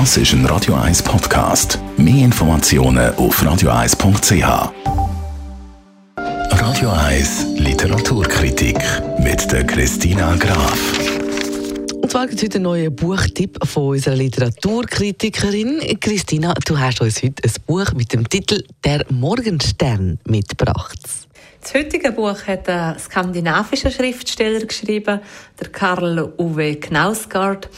Das ist ein Radio 1 Podcast. Mehr Informationen auf radio1.ch. Radio 1 Literaturkritik mit der Christina Graf. Und zwar gibt es heute einen neuen Buchtipp von unserer Literaturkritikerin. Christina, du hast uns heute ein Buch mit dem Titel Der Morgenstern mitgebracht. Das heutige Buch hat ein skandinavischer Schriftsteller geschrieben, der Karl Uwe Knausgard.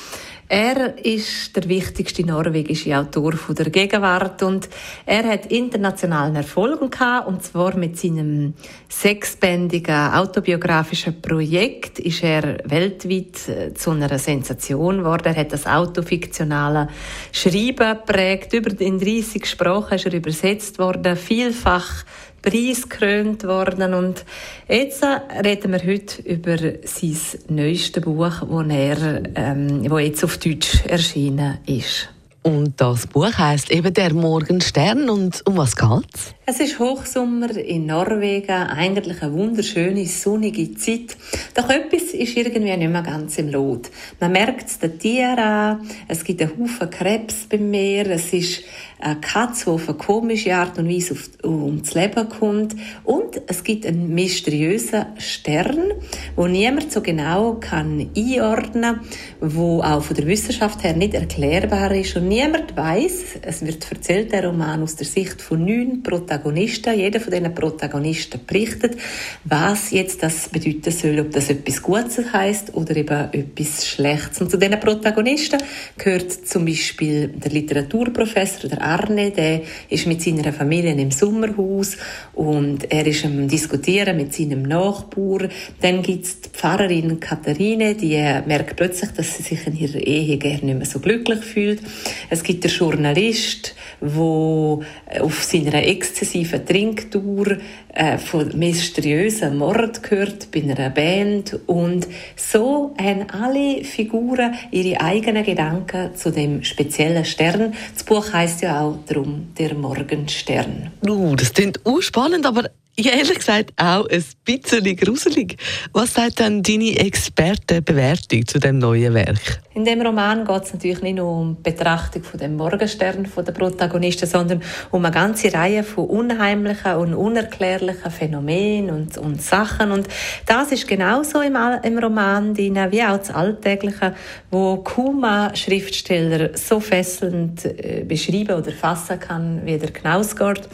Er ist der wichtigste norwegische Autor der Gegenwart und er hat internationalen Erfolg gehabt und zwar mit seinem sechsbändigen autobiografischen Projekt ist er weltweit äh, zu einer Sensation geworden. Er hat das autofiktionale Schreiben prägt. Über in 30 Sprachen ist er übersetzt worden, vielfach preisgekrönt worden. Und jetzt reden wir heute über sein neuestes Buch, das er, ähm, jetzt auf Deutsch erschienen ist. Und das Buch heißt eben Der Morgenstern. Und um was geht's? Es ist Hochsommer in Norwegen, eigentlich eine wunderschöne, sonnige Zeit. Doch etwas ist irgendwie nicht mehr ganz im Lot. Man merkt es den Tieren an, es gibt einen Haufen Krebs beim Meer, es ist eine Katze, die auf eine komische Art und Weise ums Leben kommt und es gibt einen mysteriösen Stern, wo niemand so genau kann einordnen wo auch von der Wissenschaft her nicht erklärbar ist und niemand weiß. Es wird erzählt der Roman aus der Sicht von neun Protagonisten Protagonisten. Jeder von diesen Protagonisten berichtet, was jetzt das bedeuten soll, ob das etwas Gutes heißt oder eben etwas Schlechtes. Und zu diesen Protagonisten gehört zum Beispiel der Literaturprofessor, der Arne, der ist mit seiner Familie im Sommerhaus und er ist am Diskutieren mit seinem Nachbar. Dann gibt es die Pfarrerin Katharine, die merkt plötzlich, dass sie sich in ihrer Ehe gerne nicht mehr so glücklich fühlt. Es gibt den Journalist, der auf seiner exzessiven Trinktour äh, von mysteriösen Mord gehört bei einer Band und so haben alle Figuren ihre eigenen Gedanken zu dem speziellen Stern. Das Buch heißt ja auch darum der Morgenstern. Uh, das klingt spannend, aber ja, ehrlich gesagt auch ein bisschen gruselig. Was sagt denn deine Expertenbewertung zu dem neuen Werk? In dem Roman geht es natürlich nicht nur um die Betrachtung von dem Morgenstern von der Protagonisten, sondern um eine ganze Reihe von unheimlichen und unerklärlichen Phänomenen und, und Sachen. Und das ist genauso im, im Roman drin, wie auch das Alltägliche, wo ein Schriftsteller so fesselnd äh, beschreiben oder fassen kann wie der Knausgard.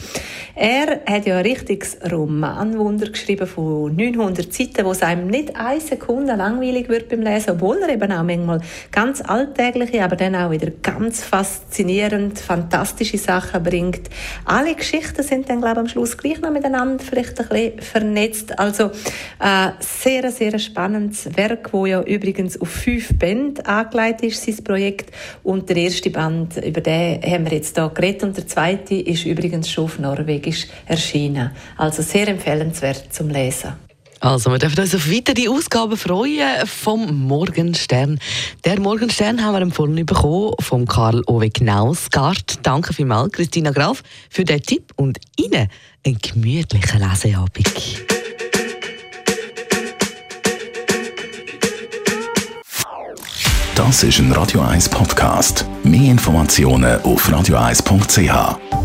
Er hat ja ein richtiges Romanwunder geschrieben von 900 Seiten, wo es einem nicht eine Sekunde langweilig wird beim Lesen, obwohl er eben auch manchmal ganz alltägliche, aber dann auch wieder ganz faszinierend, fantastische Sachen bringt. Alle Geschichten sind dann, glaube ich, am Schluss gleich noch miteinander vielleicht ein bisschen vernetzt. Also äh, sehr, sehr spannendes Werk, wo ja übrigens auf fünf Bände angelegt ist, sein Projekt. Und der erste Band, über den haben wir jetzt hier geredet, und der zweite ist übrigens schon auf Norwegisch erschienen. Also sehr empfehlenswert zum Lesen. Also, wir dürfen uns auf weitere Ausgaben freuen vom Morgenstern. Der Morgenstern haben wir empfohlen bekommen vom Karl Ove Knausgard. Danke vielmals, Christina Graf, für den Tipp und Ihnen einen gemütlichen Leseabend. Das ist ein Radio 1 Podcast. Mehr Informationen auf radio1.ch.